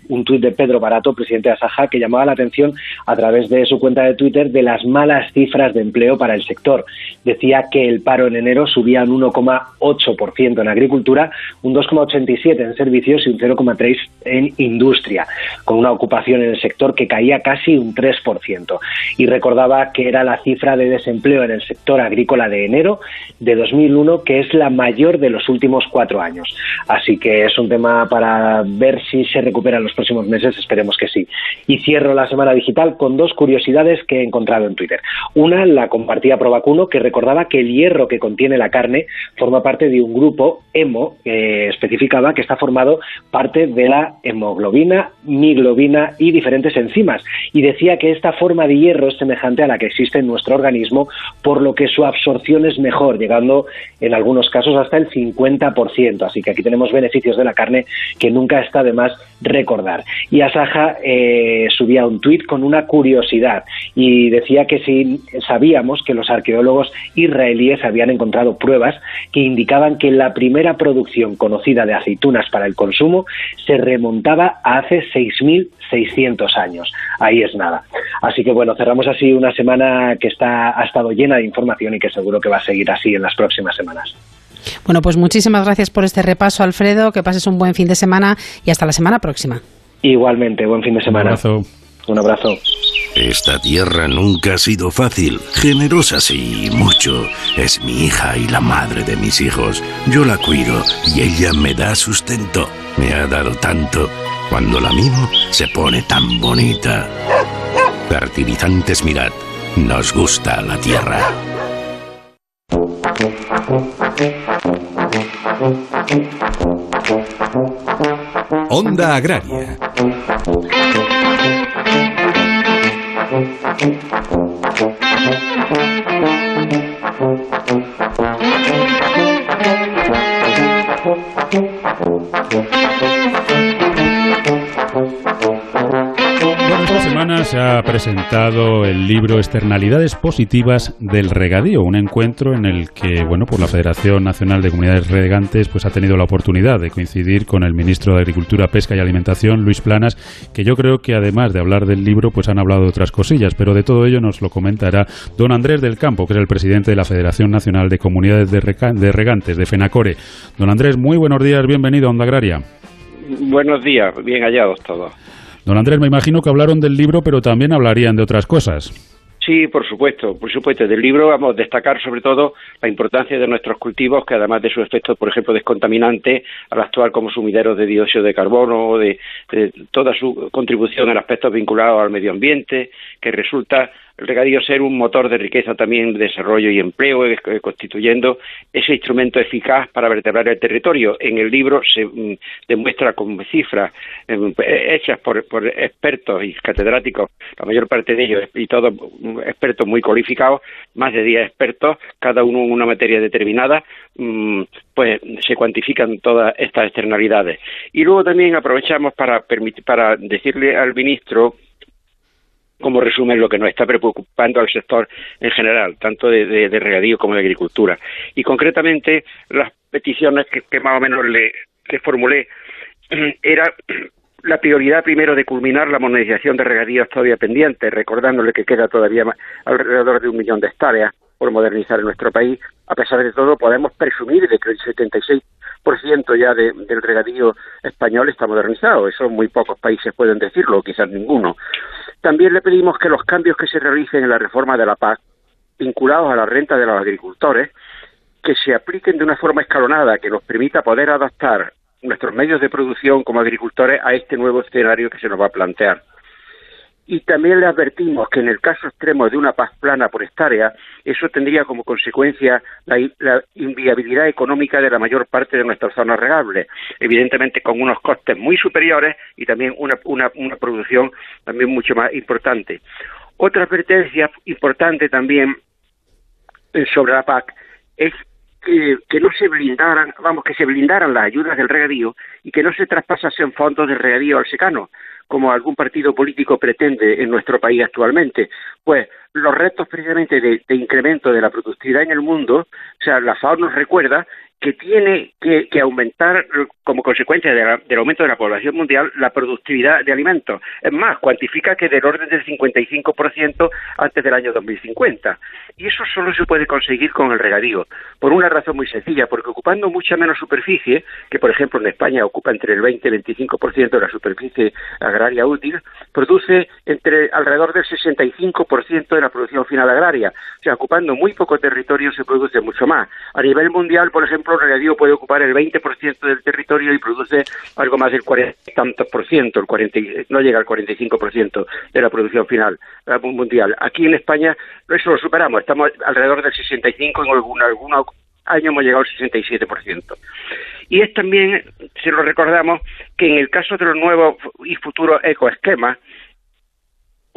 un tuit de Pedro Barato, presidente de Asaja, que llamaba la atención a través de su cuenta de Twitter de las malas cifras de empleo para el sector. Decía que el paro en enero subía un 1,8% en agricultura, un 2,87% en servicios y un 0,3% en industria, con una ocupación en el sector que caía casi un 3%. Y recordaba que era la cifra de desempleo en el sector agrícola de enero de 2001, que es la mayor de los últimos cuatro años. Así que es un tema para ver si se recupera en los próximos meses, esperemos que sí. Y cierro la semana digital con dos curiosidades que he encontrado en Twitter. Una la compartía Provacuno, que recordaba que el hierro que contiene la carne forma parte de un grupo hemo, que especificaba que está formado parte de la hemoglobina, miglobina y diferentes enzimas. Y decía que esta forma de hierro es semejante a la que existe en nuestro organismo, por lo que su absorción es mejor, llegando en algunos casos hasta el 50%. Así que aquí tenemos beneficios de la carne que nunca está de más recordar. Y Asaja eh, subía un tuit con una curiosidad y decía que si sabíamos que los arqueólogos israelíes habían encontrado pruebas que indicaban que la primera producción conocida de aceitunas para el consumo se remontaba a hace 6.600 años. Ahí es nada. Así que bueno, cerramos así una semana que está, ha estado llena de información y que seguro que va a seguir así en las próximas semanas. Bueno, pues muchísimas gracias por este repaso, Alfredo. Que pases un buen fin de semana y hasta la semana próxima. Igualmente, buen fin de semana. Un abrazo. Un abrazo. Esta tierra nunca ha sido fácil, generosa sí, mucho. Es mi hija y la madre de mis hijos. Yo la cuido y ella me da sustento. Me ha dado tanto. Cuando la mimo, se pone tan bonita. Fertilizantes Mirad. Nos gusta la tierra. Onda Agraria. Bueno, esta semana se ha presentado el libro Externalidades Positivas del Regadío, un encuentro en el que, bueno, por la Federación Nacional de Comunidades Regantes, pues ha tenido la oportunidad de coincidir con el ministro de Agricultura, Pesca y Alimentación, Luis Planas, que yo creo que además de hablar del libro, pues han hablado de otras cosillas, pero de todo ello nos lo comentará don Andrés del Campo, que es el presidente de la Federación Nacional de Comunidades de, de Regantes, de FENACORE. Don Andrés, muy buenos días, bienvenido a Onda Agraria. Buenos días, bien hallados todos. Don Andrés, me imagino que hablaron del libro, pero también hablarían de otras cosas. Sí, por supuesto, por supuesto. Del libro vamos a destacar sobre todo la importancia de nuestros cultivos, que además de su efecto, por ejemplo, descontaminante, al actuar como sumideros de dióxido de carbono, de, de toda su contribución en aspectos vinculados al medio ambiente, que resulta el regadío ser un motor de riqueza también, de desarrollo y empleo, eh, constituyendo ese instrumento eficaz para vertebrar el territorio. En el libro se mm, demuestra con cifras em, eh, hechas por, expertos y catedráticos, la mayor parte de ellos, y todos mm, expertos muy cualificados, más de 10 expertos, cada uno en una materia determinada, mm, pues se cuantifican todas estas externalidades. Y luego también aprovechamos para, para decirle al ministro como resumen lo que nos está preocupando al sector en general, tanto de, regadío como de agricultura. Y concretamente las peticiones que, más o menos le, formulé era la prioridad primero de culminar la modernización de regadíos todavía pendiente, recordándole que queda todavía alrededor de un millón de hectáreas por modernizar en nuestro país. A pesar de todo, podemos presumir de que el 76% ya de, del regadío español está modernizado. Eso muy pocos países pueden decirlo, quizás ninguno. También le pedimos que los cambios que se realicen en la reforma de la PAC, vinculados a la renta de los agricultores, que se apliquen de una forma escalonada, que nos permita poder adaptar nuestros medios de producción como agricultores a este nuevo escenario que se nos va a plantear. Y también le advertimos que en el caso extremo de una paz plana por hectárea, eso tendría como consecuencia la, la, inviabilidad económica de la mayor parte de nuestras zonas regables, evidentemente con unos costes muy superiores y también una, una, producción también mucho más importante. Otra advertencia importante también eh, sobre la PAC es que, que, no se blindaran, vamos, que se blindaran las ayudas del regadío y que no se traspasasen fondos del regadío al secano, como algún partido político pretende en nuestro país actualmente. Pues los retos precisamente de, de incremento de la productividad en el mundo, o sea, la FAO nos recuerda que tiene que, aumentar como consecuencia de la, del aumento de la población mundial la productividad de alimentos. Es más, cuantifica que del orden del 55% antes del año 2050. Y eso solo se puede conseguir con el regadío, por una razón muy sencilla, porque ocupando mucha menos superficie, que por ejemplo en España ocupa entre el 20 y el 25% de la superficie agraria útil, produce entre alrededor del 65% de la producción final agraria. O sea, ocupando muy poco territorio se produce mucho más. A nivel mundial, por ejemplo, el regadío puede ocupar el 20% del territorio y produce algo más del 40 tantos por ciento, el 40, no llega al 45% de la producción final mundial. Aquí en España eso lo superamos, estamos alrededor del 65, en algún, algunos años hemos llegado al 67%. Y es también, si lo recordamos, que en el caso de los nuevos y futuros ecoesquemas,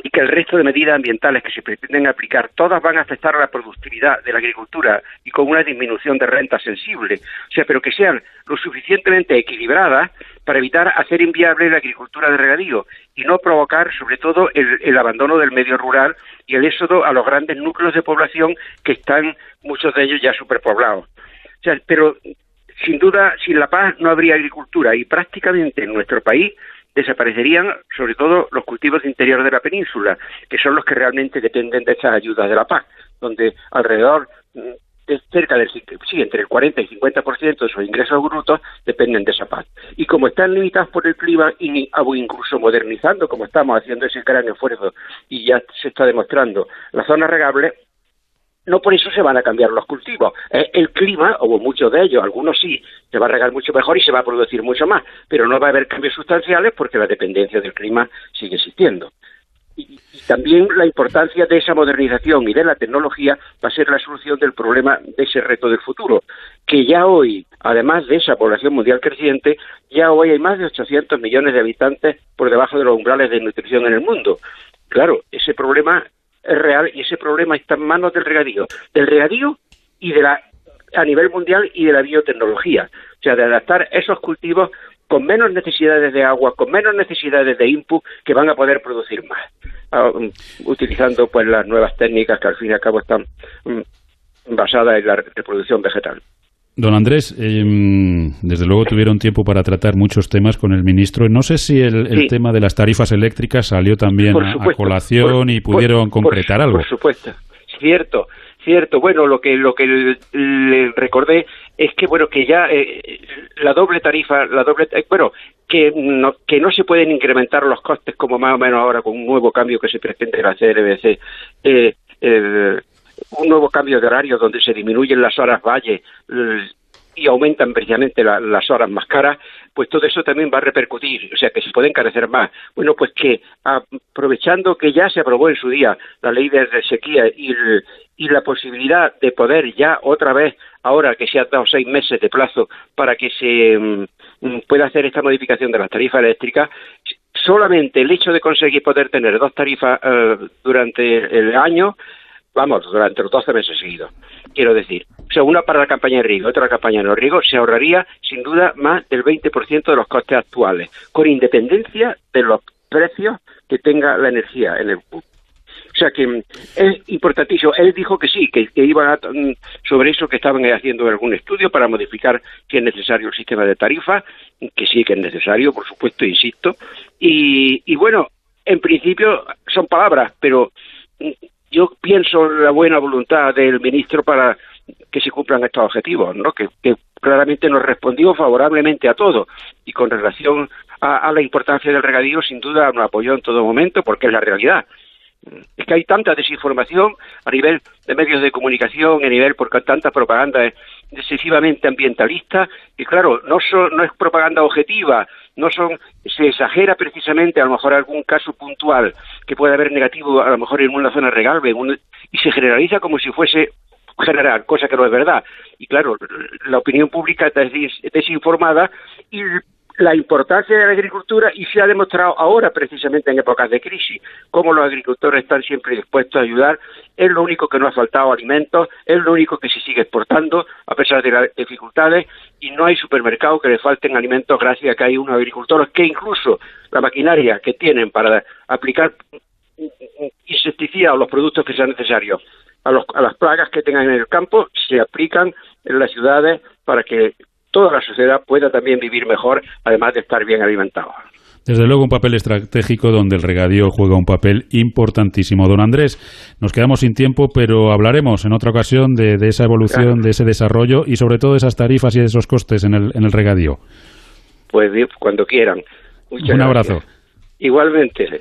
y que el resto de medidas ambientales que se pretenden aplicar todas van a afectar a la productividad de la agricultura y con una disminución de renta sensible, o sea, pero que sean lo suficientemente equilibradas para evitar hacer inviable la agricultura de regadío y no provocar, sobre todo, el, abandono del medio rural y el éxodo a los grandes núcleos de población que están, muchos de ellos ya superpoblados. O sea, pero sin duda, sin la paz no habría agricultura y prácticamente en nuestro país desaparecerían sobre todo los cultivos interiores de la península, que son los que realmente dependen de estas ayudas de la PAC, donde alrededor mm, de cerca del sí, entre el 40 y 50% de sus ingresos brutos dependen de esa PAC. Y como están limitados por el clima y incluso modernizando, como estamos haciendo ese gran esfuerzo y ya se está demostrando, las zonas regables no por eso se van a cambiar los cultivos. el clima, o muchos de ellos, algunos sí, se va a regar mucho mejor y se va a producir mucho más, pero no va a haber cambios sustanciales porque la dependencia del clima sigue existiendo. Y, también la importancia de esa modernización y de la tecnología va a ser la solución del problema de ese reto del futuro, que ya hoy, además de esa población mundial creciente, ya hoy hay más de 800 millones de habitantes por debajo de los umbrales de nutrición en el mundo. Claro, ese problema es real y ese problema está en manos del regadío, del regadío y de la a nivel mundial y de la biotecnología, o sea, de adaptar esos cultivos con menos necesidades de agua, con menos necesidades de input que van a poder producir más, ah, um, utilizando pues las nuevas técnicas que al fin y al cabo están mm, basadas en la reproducción vegetal. Don Andrés, em, desde luego tuvieron tiempo para tratar muchos temas con el ministro. No sé si el, tema de las tarifas eléctricas salió también a, colación y pudieron concretar algo. Por supuesto, cierto, cierto. Bueno, lo que lo que le, recordé es que bueno que ya eh, la doble tarifa, la doble, eh, bueno que no, que no se pueden incrementar los costes como más o menos ahora con un nuevo cambio que se pretende hacer CRBC. Eh, un nuevo cambio de horario donde se disminuyen las horas valle y aumentan precisamente las horas más caras, pues todo eso también va a repercutir, o sea que se puede encarecer más. Bueno, pues que aprovechando que ya se aprobó en su día la ley de sequía y, y la posibilidad de poder ya otra vez, ahora que se ha dado seis meses de plazo para que se mm, pueda hacer esta modificación de las tarifas eléctricas, solamente el hecho de conseguir poder tener dos tarifas eh, durante el año vamos, durante los 12 meses seguidos. Quiero decir, o sea, una para la campaña de riego, otra campaña no riego, se ahorraría sin duda más del 20% de los costes actuales, con independencia de los precios que tenga la energía en el o sea que es importantísimo. Él dijo que sí, que, iba mm, sobre eso, que estaban haciendo algún estudio para modificar si es necesario el sistema de tarifa, que sí que es necesario, por supuesto, insisto. Y, y bueno, en principio son palabras, pero mm, yo pienso en la buena voluntad del ministro para que se cumplan estos objetivos, ¿no? que, claramente nos respondió favorablemente a todo y con relación a, la importancia del regadío, sin duda nos apoyó en todo momento porque es la realidad. Es que hay tanta desinformación a nivel de medios de comunicación, a nivel por tanta propaganda excesivamente ambientalista, que claro, no, no es propaganda objetiva, no son, se exagera precisamente a lo mejor algún caso puntual que puede haber negativo a lo mejor en una zona regalve y se generaliza como si fuese general, cosa que no es verdad. Y claro, la opinión pública está desinformada y la importancia de la agricultura y se ha demostrado ahora precisamente en épocas de crisis cómo los agricultores están siempre dispuestos a ayudar. Es lo único que no ha faltado alimentos es lo único que se sigue exportando a pesar de las dificultades y no hay supermercado que le falten alimentos gracias a que hay unos agricultores que incluso la maquinaria que tienen para aplicar insecticidas o los productos que sean necesarios a, a las plagas que tengan en el campo se aplican en las ciudades para que toda la sociedad pueda también vivir mejor, además de estar bien alimentado. Desde luego un papel estratégico donde el regadío juega un papel importantísimo. Don Andrés, nos quedamos sin tiempo, pero hablaremos en otra ocasión de, esa evolución, de ese desarrollo y sobre todo de esas tarifas y de esos costes en el, en el regadío. Pues cuando quieran. un abrazo. Igualmente.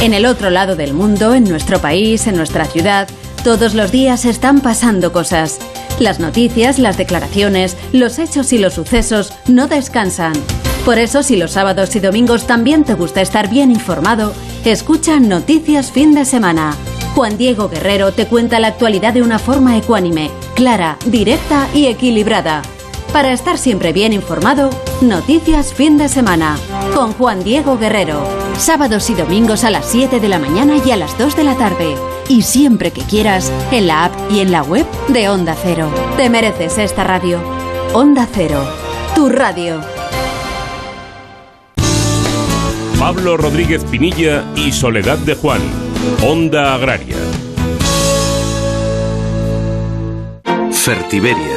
En el otro lado del mundo, en nuestro país, en nuestra ciudad, todos los días están pasando cosas. Las noticias, las declaraciones, los hechos y los sucesos no descansan. Por eso, si los sábados y domingos también te gusta estar bien informado, escucha Noticias Fin de Semana. Juan Diego Guerrero te cuenta la actualidad de una forma ecuánime, clara, directa y equilibrada. Para estar siempre bien informado, Noticias Fin de Semana con Juan Diego Guerrero. Sábados y domingos a las 7 de la mañana y a las 2 de la tarde. Y siempre que quieras, en la app y en la web de Onda Cero. Te mereces esta radio. Onda Cero, tu radio. Pablo Rodríguez Pinilla y Soledad de Juan, Onda Agraria. Fertiberia,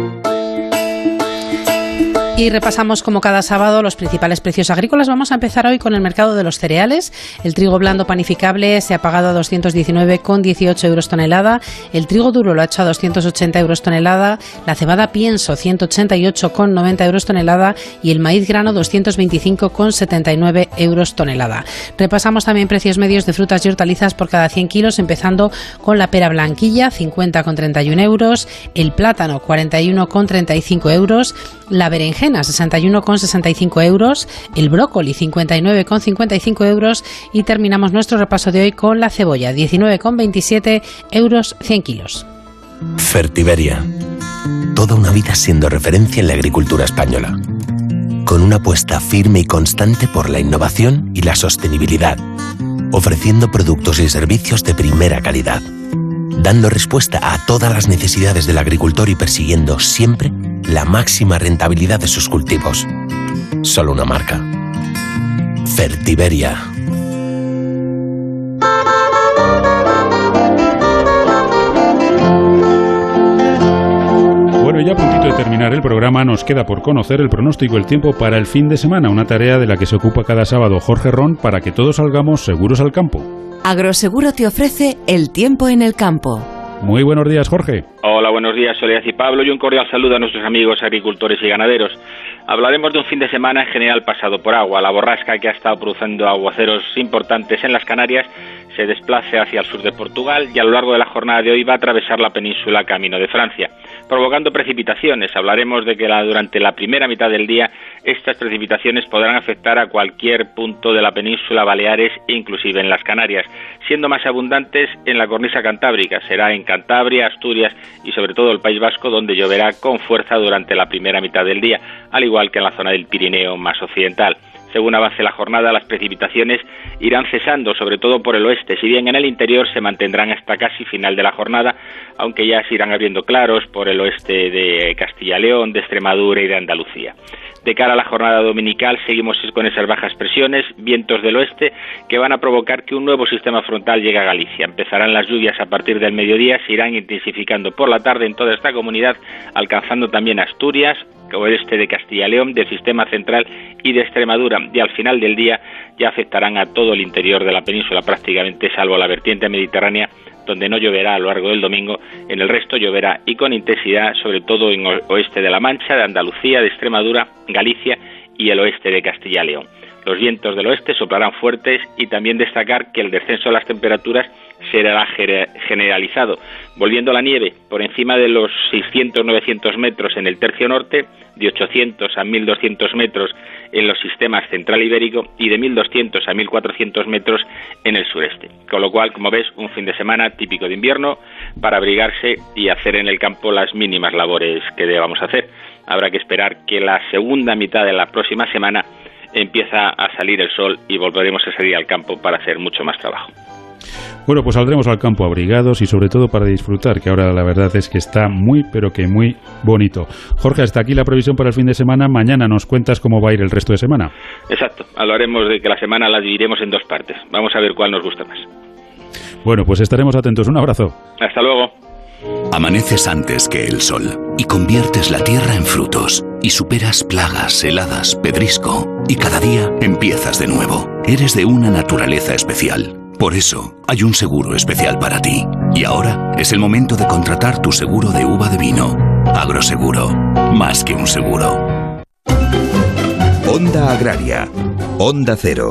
Y repasamos como cada sábado los principales precios agrícolas. Vamos a empezar hoy con el mercado de los cereales. El trigo blando panificable se ha pagado a 219,18 euros tonelada. El trigo duro lo ha hecho a 280 euros tonelada. La cebada pienso 188,90 euros tonelada. Y el maíz grano 225,79 euros tonelada. Repasamos también precios medios de frutas y hortalizas por cada 100 kilos, empezando con la pera blanquilla 50,31 euros. El plátano 41,35 euros. La berenjena 61,65 euros, el brócoli 59,55 euros y terminamos nuestro repaso de hoy con la cebolla 19,27 euros 100 kilos. Fertiberia. Toda una vida siendo referencia en la agricultura española. Con una apuesta firme y constante por la innovación y la sostenibilidad. Ofreciendo productos y servicios de primera calidad. Dando respuesta a todas las necesidades del agricultor y persiguiendo siempre la máxima rentabilidad de sus cultivos. Solo una marca. Fertiberia. Bueno, ya a puntito de terminar el programa, nos queda por conocer el pronóstico del tiempo para el fin de semana, una tarea de la que se ocupa cada sábado Jorge Ron para que todos salgamos seguros al campo. Agroseguro te ofrece el tiempo en el campo. Muy buenos días, Jorge. Hola, buenos días, Soledad y Pablo, y un cordial saludo a nuestros amigos agricultores y ganaderos. Hablaremos de un fin de semana en general pasado por agua. La borrasca que ha estado produciendo aguaceros importantes en las Canarias se desplace hacia el sur de Portugal y a lo largo de la jornada de hoy va a atravesar la península camino de Francia, provocando precipitaciones. Hablaremos de que durante la primera mitad del día estas precipitaciones podrán afectar a cualquier punto de la península Baleares, inclusive en las Canarias, siendo más abundantes en la cornisa cantábrica. Será en Cantabria, Asturias y sobre todo el País Vasco donde lloverá con fuerza durante la primera mitad del día, al igual que en la zona del Pirineo más occidental. Según avance la jornada, las precipitaciones irán cesando, sobre todo por el oeste, si bien en el interior se mantendrán hasta casi final de la jornada, aunque ya se irán abriendo claros por el oeste de Castilla-León, de Extremadura y de Andalucía. De cara a la jornada dominical seguimos con esas bajas presiones, vientos del oeste, que van a provocar que un nuevo sistema frontal llegue a Galicia. Empezarán las lluvias a partir del mediodía, se irán intensificando por la tarde en toda esta comunidad, alcanzando también Asturias, oeste de Castilla y León, del sistema central y de Extremadura, y al final del día ya afectarán a todo el interior de la península prácticamente, salvo la vertiente mediterránea donde no lloverá a lo largo del domingo, en el resto lloverá y con intensidad, sobre todo en oeste de La Mancha, de Andalucía, de Extremadura, Galicia y el oeste de Castilla y León. Los vientos del oeste soplarán fuertes y también destacar que el descenso de las temperaturas será generalizado, volviendo la nieve por encima de los 600-900 metros en el tercio norte, de 800 a 1200 metros en los sistemas central ibérico y de 1200 a 1400 metros en el sureste. Con lo cual, como ves, un fin de semana típico de invierno para abrigarse y hacer en el campo las mínimas labores que debamos hacer. Habrá que esperar que la segunda mitad de la próxima semana empieza a salir el sol y volveremos a salir al campo para hacer mucho más trabajo. Bueno, pues saldremos al campo abrigados y sobre todo para disfrutar, que ahora la verdad es que está muy, pero que muy bonito. Jorge, hasta aquí la previsión para el fin de semana. Mañana nos cuentas cómo va a ir el resto de semana. Exacto. Hablaremos de que la semana la dividiremos en dos partes. Vamos a ver cuál nos gusta más. Bueno, pues estaremos atentos. Un abrazo. Hasta luego. Amaneces antes que el sol y conviertes la tierra en frutos y superas plagas, heladas, pedrisco y cada día empiezas de nuevo. Eres de una naturaleza especial por eso, hay un seguro especial para ti. Y ahora es el momento de contratar tu seguro de uva de vino. Agroseguro, más que un seguro. Onda Agraria. Onda Cero.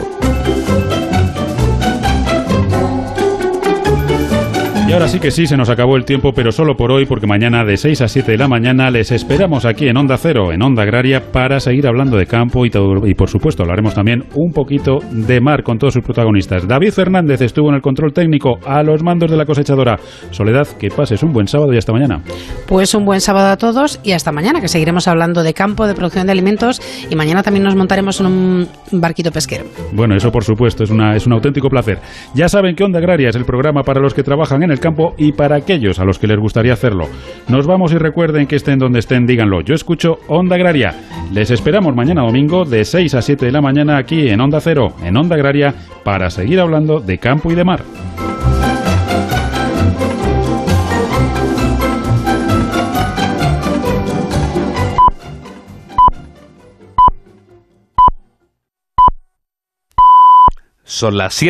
Y ahora sí que sí, se nos acabó el tiempo, pero solo por hoy, porque mañana de 6 a 7 de la mañana les esperamos aquí en Onda Cero, en Onda Agraria, para seguir hablando de campo y, todo, y por supuesto hablaremos también un poquito de mar con todos sus protagonistas. David Fernández estuvo en el control técnico a los mandos de la cosechadora. Soledad, que pases un buen sábado y hasta mañana. Pues un buen sábado a todos y hasta mañana, que seguiremos hablando de campo, de producción de alimentos y mañana también nos montaremos en un barquito pesquero. Bueno, eso por supuesto, es, una, es un auténtico placer. Ya saben que Onda Agraria es el programa para los que trabajan en el campo y para aquellos a los que les gustaría hacerlo. Nos vamos y recuerden que estén donde estén, díganlo. Yo escucho Onda Agraria. Les esperamos mañana domingo de 6 a 7 de la mañana aquí en Onda Cero, en Onda Agraria, para seguir hablando de campo y de mar. Son las 7.